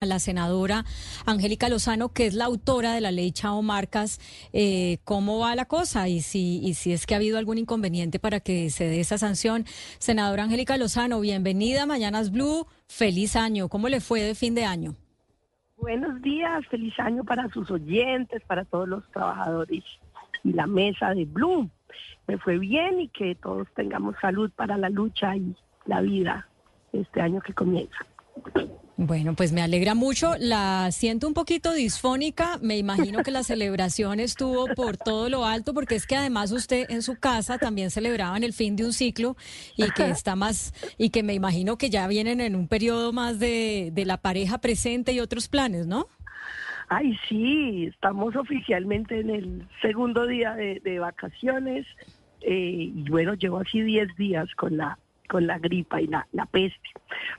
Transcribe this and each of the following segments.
a la senadora Angélica Lozano, que es la autora de la ley Chao Marcas, eh, cómo va la cosa y si, y si es que ha habido algún inconveniente para que se dé esa sanción. Senadora Angélica Lozano, bienvenida a Mañanas Blue, feliz año. ¿Cómo le fue de fin de año? Buenos días, feliz año para sus oyentes, para todos los trabajadores y la mesa de Blue. Me fue bien y que todos tengamos salud para la lucha y la vida este año que comienza. Bueno, pues me alegra mucho. La siento un poquito disfónica. Me imagino que la celebración estuvo por todo lo alto, porque es que además usted en su casa también celebraban el fin de un ciclo y que está más, y que me imagino que ya vienen en un periodo más de, de la pareja presente y otros planes, ¿no? Ay, sí, estamos oficialmente en el segundo día de, vacaciones. Eh, y bueno, llevo así 10 días con la con la gripa y la, la peste.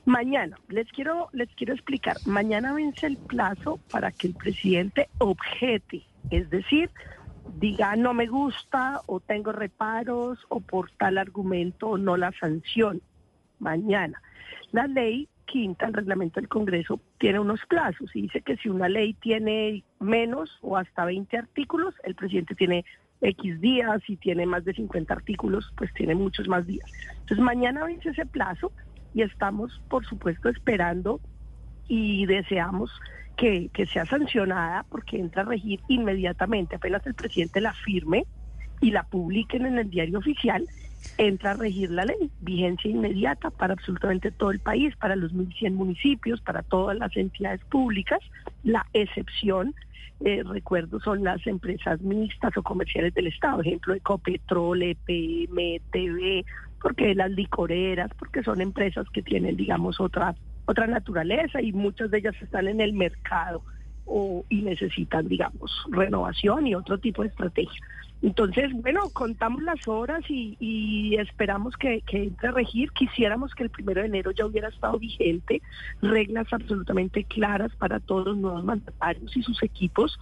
Mañana, les quiero, les quiero explicar, mañana vence el plazo para que el presidente objete, es decir, diga no me gusta o tengo reparos o por tal argumento no la sanción. Mañana. La ley quinta, el reglamento del Congreso, tiene unos plazos y dice que si una ley tiene menos o hasta 20 artículos, el presidente tiene X días y tiene más de 50 artículos, pues tiene muchos más días. Entonces mañana vence ese plazo y estamos, por supuesto, esperando y deseamos que, que, sea sancionada porque entra a regir inmediatamente, apenas el presidente la firme y la publiquen en el diario oficial, entra a regir la ley, vigencia inmediata para absolutamente todo el país, para los 1.100 municipios, para todas las entidades públicas, la excepción eh, recuerdo, son las empresas mixtas o comerciales del Estado, ejemplo, Ecopetrol, EPM, TV, porque las licoreras, porque son empresas que tienen, digamos, otra, otra naturaleza y muchas de ellas están en el mercado o, y necesitan, digamos, renovación y otro tipo de estrategia. Entonces, bueno, contamos las horas y, esperamos que, que, entre a regir. Quisiéramos que el primero de enero ya hubiera estado vigente reglas absolutamente claras para todos los nuevos mandatarios y sus equipos.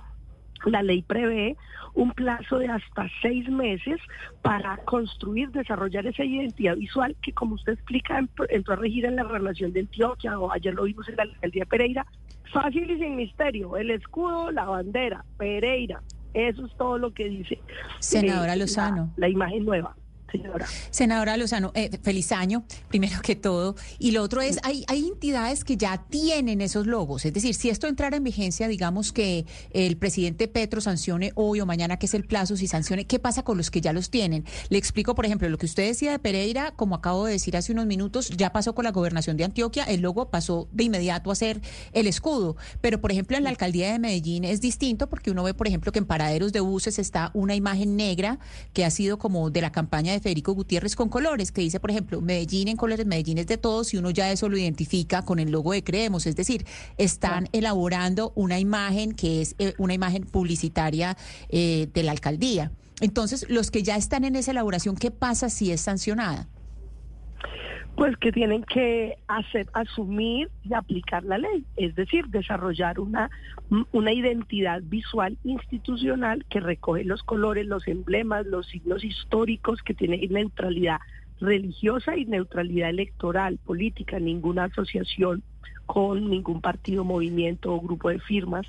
La ley prevé un plazo de hasta seis meses para construir, desarrollar esa identidad visual que, como usted explica, entró a regir en la relación de Antioquia o ayer lo vimos en la alcaldía Pereira. Fácil y sin misterio, el escudo, la bandera, Pereira, eso es todo lo que dice. Senadora eh, Lozano. la imagen nueva señora. Senadora Lozano, eh, feliz año, primero que todo. Y lo otro es, hay, hay entidades que ya tienen esos logos. Es decir, si esto entrara en vigencia, digamos que el presidente Petro sancione hoy o mañana, que es el plazo, si sancione, ¿qué pasa con los que ya los tienen? Le explico, por ejemplo, lo que usted decía de Pereira, como acabo de decir hace unos minutos, ya pasó con la gobernación de Antioquia, el logo pasó de inmediato a ser el escudo. Pero, por ejemplo, en la alcaldía de Medellín es distinto porque uno ve, por ejemplo, que en paraderos de buses está una imagen negra que ha sido como de la campaña de Federico Gutiérrez con colores, que dice, por ejemplo, Medellín en colores, Medellín es de todos, y uno ya eso lo identifica con el logo de Creemos. Es decir, están elaborando una imagen que es eh, una imagen publicitaria eh, de la alcaldía. Entonces, los que ya están en esa elaboración, ¿qué pasa si es sancionada? Pues que tienen que hacer, asumir y aplicar la ley, es decir, desarrollar una, una identidad visual institucional que recoge los colores, los emblemas, los signos históricos, que tiene neutralidad religiosa y neutralidad electoral, política, ninguna asociación con ningún partido, movimiento o grupo de firmas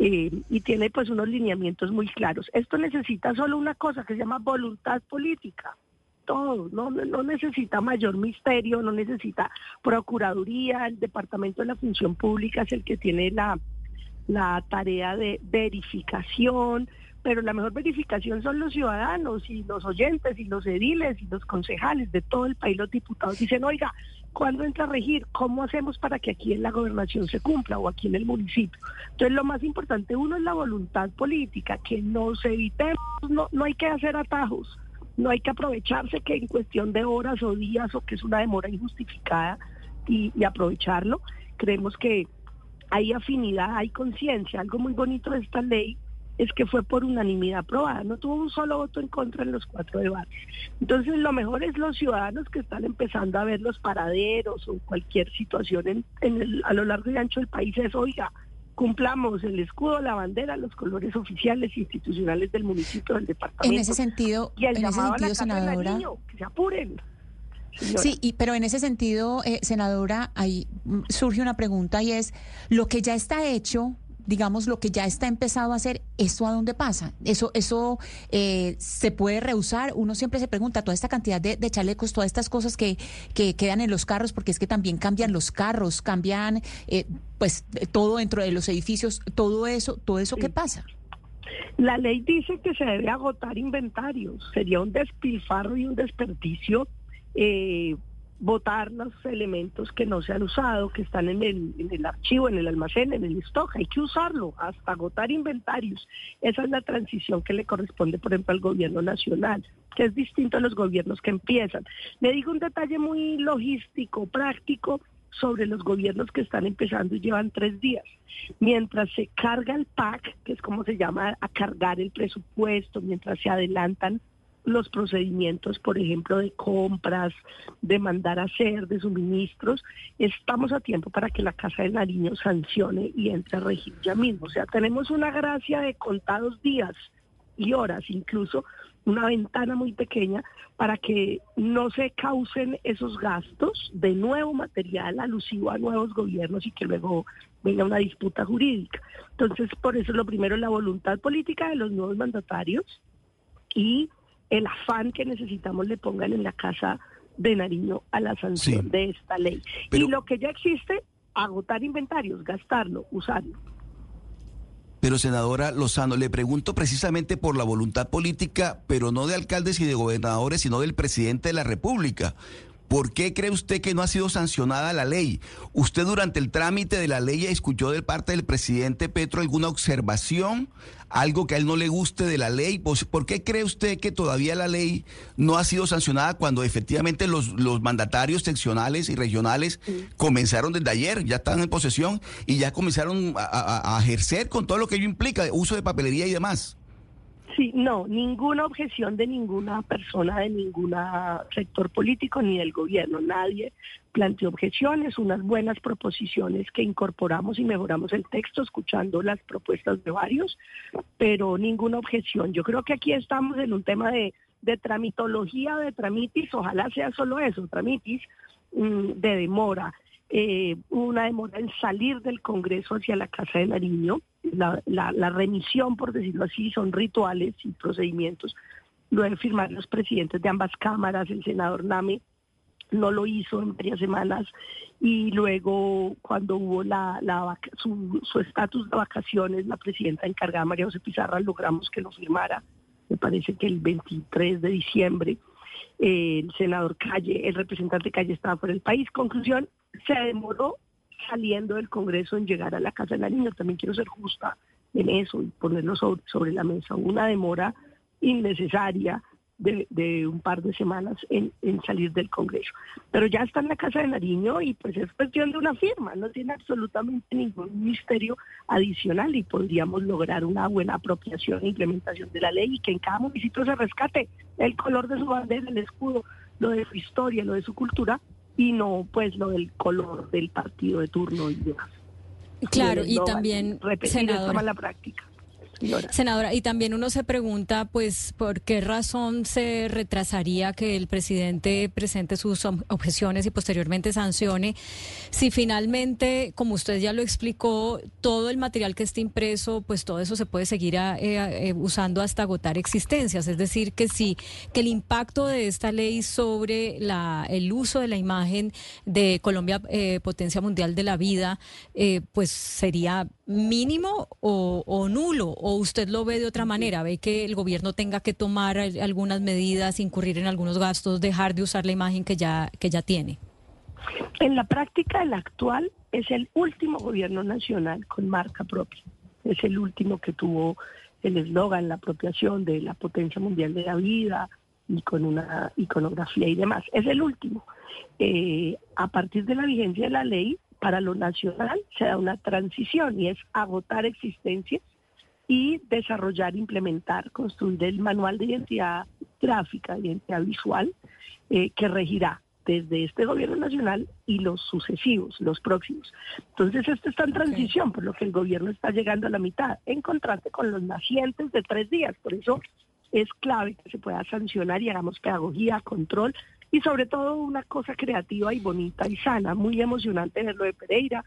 eh, y tiene pues unos lineamientos muy claros. Esto necesita solo una cosa que se llama voluntad política todo, no, no necesita mayor misterio, no necesita procuraduría, el Departamento de la Función Pública es el que tiene la, la tarea de verificación, pero la mejor verificación son los ciudadanos y los oyentes y los ediles y los concejales de todo el país, los diputados dicen, oiga, ¿cuándo entra a regir? ¿Cómo hacemos para que aquí en la gobernación se cumpla o aquí en el municipio? Entonces lo más importante, uno es la voluntad política, que nos evitemos, no, no hay que hacer atajos no hay que aprovecharse que en cuestión de horas o días o que es una demora injustificada y, aprovecharlo. Creemos que hay afinidad, hay conciencia. Algo muy bonito de esta ley es que fue por unanimidad aprobada, no tuvo un solo voto en contra en los cuatro debates. Entonces, lo mejor es los ciudadanos que están empezando a ver los paraderos o cualquier situación en, a lo largo y ancho del país, es, oiga, cumplamos el escudo, la bandera, los colores oficiales institucionales del municipio, del departamento. En ese sentido, y el en ese sentido, senadora, que se apuren. Sí, y, pero en ese sentido, eh, senadora, ahí mm, surge una pregunta y es, lo que ya está hecho, digamos, lo que ya está empezado a hacer, ¿eso a dónde pasa? ¿Eso eso eh, se puede rehusar? Uno siempre se pregunta, toda esta cantidad de, chalecos, todas estas cosas que, que, quedan en los carros, porque es que también cambian los carros, cambian, eh, pues, todo dentro de los edificios, todo eso, todo eso, ¿qué pasa? La ley dice que se debe agotar inventarios. Sería un despilfarro y un desperdicio eh, votar los elementos que no se han usado, que están en el, archivo, en el almacén, en el stock. Hay que usarlo hasta agotar inventarios. Esa es la transición que le corresponde, por ejemplo, al gobierno nacional, que es distinto a los gobiernos que empiezan. Le digo un detalle muy logístico, práctico sobre los gobiernos que están empezando y llevan tres días. Mientras se carga el PAC, que es como se llama a cargar el presupuesto, mientras se adelantan los procedimientos, por ejemplo, de compras, de mandar a hacer, de suministros, estamos a tiempo para que la Casa de Nariño sancione y entre a regir ya mismo. O sea, tenemos una gracia de contados días y horas, incluso una ventana muy pequeña para que no se causen esos gastos de nuevo material alusivo a nuevos gobiernos y que luego venga una disputa jurídica. Entonces, por eso lo primero es la voluntad política de los nuevos mandatarios y el afán que necesitamos le pongan en la casa de Nariño a la sanción de esta ley. Y lo que ya existe, agotar inventarios, gastarlo, usarlo. Pero senadora Lozano, le pregunto precisamente por la voluntad política, pero no de alcaldes y de gobernadores, sino del presidente de la República. ¿Por qué cree usted que no ha sido sancionada la ley? ¿Usted durante el trámite de la ley escuchó de parte del presidente Petro alguna observación, algo que a él no le guste de la ley? Pues, ¿Por qué cree usted que todavía la ley no ha sido sancionada cuando efectivamente los, los mandatarios seccionales y regionales comenzaron desde ayer, ya están en posesión y ya comenzaron a, a ejercer con todo lo que ello implica, uso de papelería y demás? Sí, no, ninguna objeción de ninguna persona, de ningún sector político ni del gobierno. Nadie planteó objeciones, unas buenas proposiciones que incorporamos y mejoramos el texto escuchando las propuestas de varios, pero ninguna objeción. Yo creo que aquí estamos en un tema de, de tramitología, de tramitis, ojalá sea solo eso, tramitis mm, de demora. Eh, una demora en salir del Congreso hacia la Casa de Nariño la, remisión, por decirlo así, son rituales y procedimientos. Lo deben firmar los presidentes de ambas cámaras, el senador Name no lo hizo en varias semanas y luego cuando hubo su estatus de vacaciones, la presidenta encargada María José Pizarra logramos que lo firmara, me parece que el 23 de diciembre. Eh, el senador Calle, el representante Calle estaba por el país. Conclusión, se demoró saliendo del Congreso en llegar a la Casa de la Niña. También quiero ser justa en eso y ponerlo sobre, la mesa. Una demora innecesaria de, un par de semanas en, salir del Congreso. Pero ya está en la Casa de Nariño y pues es cuestión de una firma, no tiene absolutamente ningún misterio adicional y podríamos lograr una buena apropiación e implementación de la ley y que en cada municipio se rescate el color de su bandera, el escudo, lo de su historia, lo de su cultura y no pues lo del color del partido de turno y demás. Claro, y también, senadora, la práctica. Senadora, y también uno se pregunta, pues, ¿por qué razón se retrasaría que el presidente presente sus objeciones y posteriormente sancione si finalmente, como usted ya lo explicó, todo el material que esté impreso, pues todo eso se puede seguir eh, eh, usando hasta agotar existencias? Es decir, que sí, que el impacto de esta ley sobre la, el uso de la imagen de Colombia, eh, potencia mundial de la vida, pues sería mínimo o, nulo? ¿O usted lo ve de otra manera? ¿Ve que el gobierno tenga que tomar algunas medidas, incurrir en algunos gastos, dejar de usar la imagen que ya, que ya tiene? En la práctica, el actual es el último gobierno nacional con marca propia. Es el último que tuvo el eslogan, la apropiación de la potencia mundial de la vida y con una iconografía y demás. Es el último. Eh, a partir de la vigencia de la ley, para lo nacional se da una transición y es agotar existencias y desarrollar, implementar, construir el manual de identidad gráfica, identidad visual, eh, que regirá desde este gobierno nacional y los sucesivos, los próximos. Entonces, esto está en transición, por lo que el gobierno está llegando a la mitad, en contraste con los nacientes de tres días. Por eso es clave que se pueda sancionar y hagamos pedagogía, control y sobre todo una cosa creativa y bonita y sana, muy emocionante ver lo de Pereira,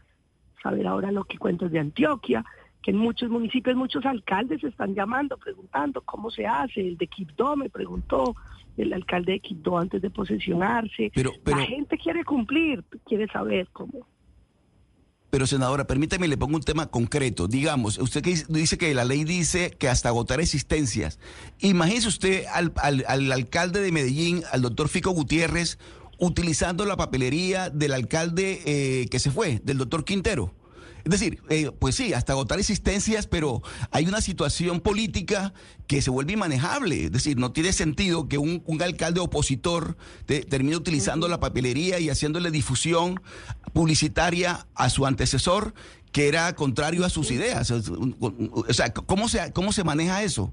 saber ahora lo que cuentas de Antioquia, que en muchos municipios muchos alcaldes están llamando, preguntando cómo se hace, el de Quibdó me preguntó, el alcalde de Quibdó antes de posesionarse, Pero- pero- la gente quiere cumplir, quiere saber cómo. Pero senadora, permítame, le pongo un tema concreto. Digamos, usted que dice- que la ley dice que hasta agotar existencias. Imagínese usted al, al- al alcalde de Medellín, al doctor Fico Gutiérrez, utilizando la papelería del alcalde eh, que se fue, del doctor Quintero. Es decir, eh, pues sí, hasta agotar existencias, pero hay una situación política que se vuelve inmanejable. Es decir, no tiene sentido que un, un alcalde opositor te- termine utilizando la papelería y haciéndole difusión publicitaria a su antecesor que era contrario a sus ideas. O sea, ¿cómo se, cómo se maneja eso?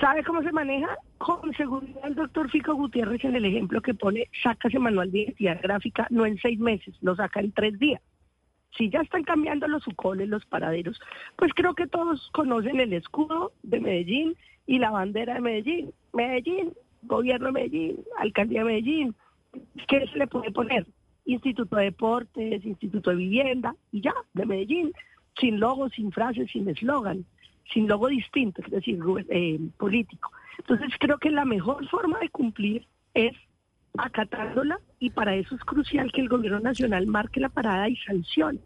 ¿Sabe cómo se maneja? Con seguridad el doctor Fico Gutiérrez en el ejemplo que pone, saca ese manual de identidad gráfica no en seis meses, lo saca en tres días. Si ya están cambiando los sucoles, los paraderos, pues creo que todos conocen el escudo de Medellín y la bandera de Medellín. Medellín, gobierno de Medellín, alcaldía de Medellín. ¿Qué se le puede poner? Instituto de Deportes, Instituto de Vivienda y ya, de Medellín, sin logo, sin frases, sin eslogan, sin logo distinto, es decir, eh, político. Entonces creo que la mejor forma de cumplir es acatándola y para eso es crucial que el gobierno nacional marque la parada y sancione,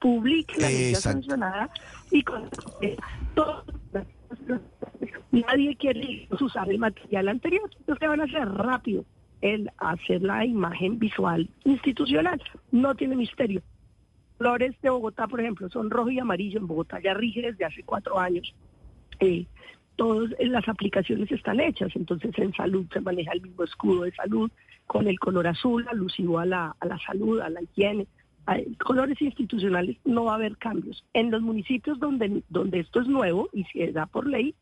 publique la medida sancionada y con eh, todo- nadie quiere usar el material anterior, entonces van a hacer rápido el hacer la imagen visual institucional, no tiene misterio. Flores de Bogotá, por ejemplo, son rojo y amarillo en Bogotá, ya rige desde hace cuatro años. Eh, todas las aplicaciones están hechas, entonces en salud se maneja el mismo escudo de salud con el color azul alusivo a la, a la salud, a la higiene. Hay colores institucionales no va a haber cambios. En los municipios donde, donde esto es nuevo y se da por ley,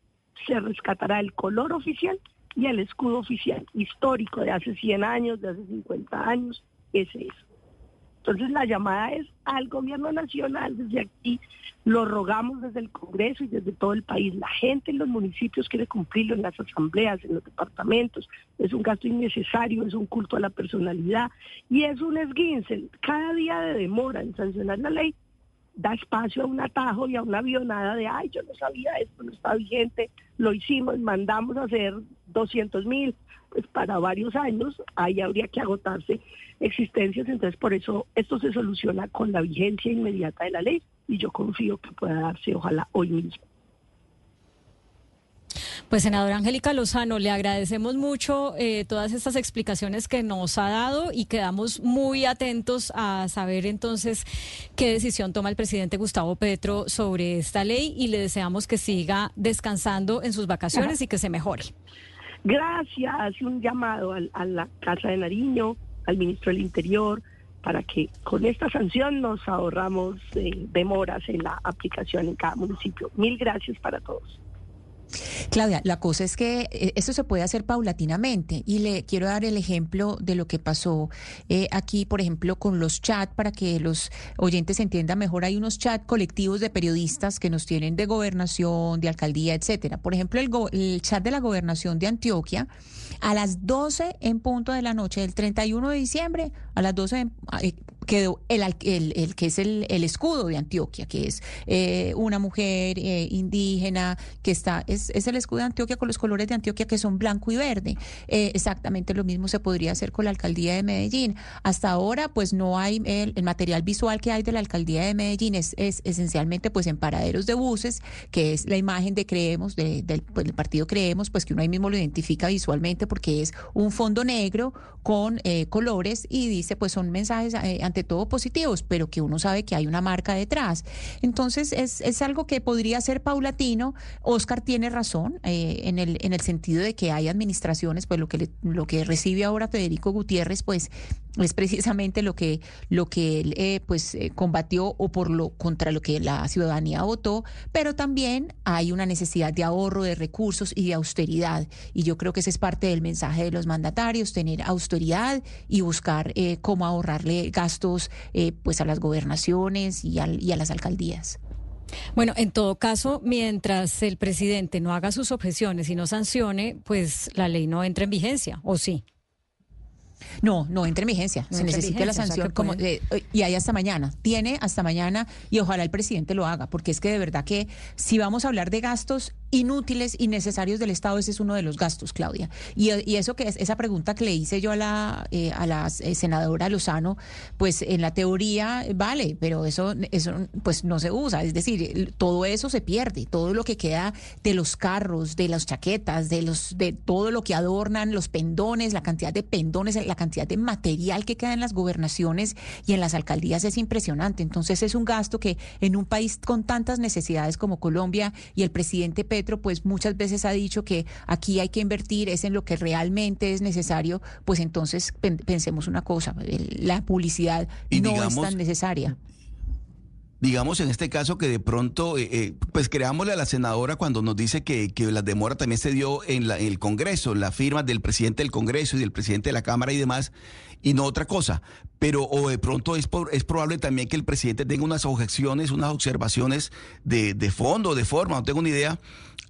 se rescatará el color oficial y el escudo oficial histórico de hace 100 años, de hace 50 años, ese es. Entonces la llamada es al gobierno nacional desde aquí, lo rogamos desde el Congreso y desde todo el país. La gente en los municipios quiere cumplirlo en las asambleas, en los departamentos. Es un gasto innecesario, es un culto a la personalidad y es un esguince. Cada día de demora en sancionar la ley da espacio a un atajo y a una avionada de, ay, yo no sabía esto, no está vigente, lo hicimos, mandamos a hacer 200 mil, pues para varios años, ahí habría que agotarse existencias, entonces por eso esto se soluciona con la vigencia inmediata de la ley y yo confío que pueda darse, ojalá, hoy mismo. Pues senadora Angélica Lozano, le agradecemos mucho eh, todas estas explicaciones que nos ha dado y quedamos muy atentos a saber entonces qué decisión toma el presidente Gustavo Petro sobre esta ley y le deseamos que siga descansando en sus vacaciones y que se mejore. Gracias, un llamado al- a la Casa de Nariño, al ministro del Interior, para que con esta sanción nos ahorramos eh, demoras en la aplicación en cada municipio. Mil gracias para todos. Claudia, la cosa es que eh, esto se puede hacer paulatinamente y le quiero dar el ejemplo de lo que pasó eh, aquí, por ejemplo, con los chats para que los oyentes entiendan mejor. Hay unos chats colectivos de periodistas que nos tienen de gobernación, de alcaldía, etcétera. Por ejemplo, el, el chat de la gobernación de Antioquia a las 12 en punto de la noche del 31 de diciembre, a las 12 en- eh, quedó el, el, que es el, el escudo de Antioquia, que es eh, una mujer eh, indígena que está, es, es el escudo de Antioquia con los colores de Antioquia que son blanco y verde. Eh, exactamente lo mismo se podría hacer con la alcaldía de Medellín. Hasta ahora, pues no hay el, material visual que hay de la alcaldía de Medellín, es, es esencialmente pues en paraderos de buses, que es la imagen de Creemos, de- del, pues, del partido Creemos, pues que uno ahí mismo lo identifica visualmente porque es un fondo negro con colores y dice pues son mensajes eh, ante todo positivos, pero que uno sabe que hay una marca detrás. Entonces es, es algo que podría ser paulatino. Oscar tiene razón eh, en, el, en el sentido de que hay administraciones, pues lo que, le- lo que recibe ahora Federico Gutiérrez, pues es precisamente lo que, lo que él eh, pues eh, combatió o por lo contra lo que la ciudadanía votó, pero también hay una necesidad de ahorro de recursos y de austeridad. Y yo creo que ese es parte del mensaje de los mandatarios, tener austeridad y buscar eh, cómo ahorrarle gastos eh, pues a las gobernaciones y, y a las alcaldías. Bueno, en todo caso, mientras el presidente no haga sus objeciones y no sancione, pues la ley no entra en vigencia, ¿o sí? No, no entra en vigencia. Se necesita la sanción como eh, y hay hasta mañana. Tiene hasta mañana y ojalá el presidente lo haga, porque es que de verdad que si vamos a hablar de gastos inútiles y necesarios del Estado, ese es uno de los gastos, Claudia. Y, eso que es esa pregunta que le hice yo a la eh, a la eh, senadora Lozano, pues en la teoría vale, pero eso eso pues no se usa, es decir, todo eso se pierde, todo lo que queda de los carros, de las chaquetas, de los de todo lo que adornan los pendones, la cantidad de pendones, la cantidad de material que queda en las gobernaciones y en las alcaldías es impresionante. Entonces es un gasto que en un país con tantas necesidades como Colombia y el presidente Petro pues muchas veces ha dicho que aquí hay que invertir, es en lo que realmente es necesario, pues entonces pensemos una cosa, la publicidad no es tan necesaria digamos en este caso que de pronto, eh, eh, pues creámosle a la senadora cuando nos dice que, que la demora también se dio en, la, en el Congreso, la firma del presidente del Congreso y del presidente de la Cámara y demás, y no otra cosa. Pero o de pronto es, es probable también que el presidente tenga unas objeciones, unas observaciones de, de fondo, de forma, no tengo ni idea,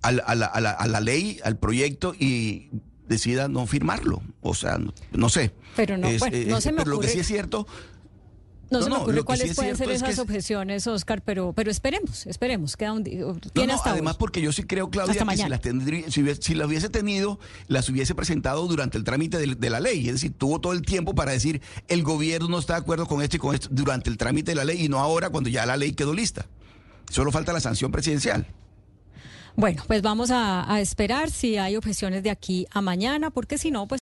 a la, a, la, a, la, ley, al proyecto y decida no firmarlo. O sea, no, sé. Pero no, no se me Pero lo que sí es cierto no, se me ocurre cuáles pueden ser esas objeciones, Oscar, pero, pero esperemos, esperemos. Queda un tiene hasta además, porque yo sí creo, Claudia, que si las, tendría, si, hubiese, hubiese tenido, las hubiese presentado durante el trámite de, la ley. Es decir, tuvo todo el tiempo para decir el gobierno no está de acuerdo con esto y con esto durante el trámite de la ley y no ahora cuando ya la ley quedó lista. Solo falta la sanción presidencial. Bueno, pues vamos a, a esperar si hay objeciones de aquí a mañana, porque si no, pues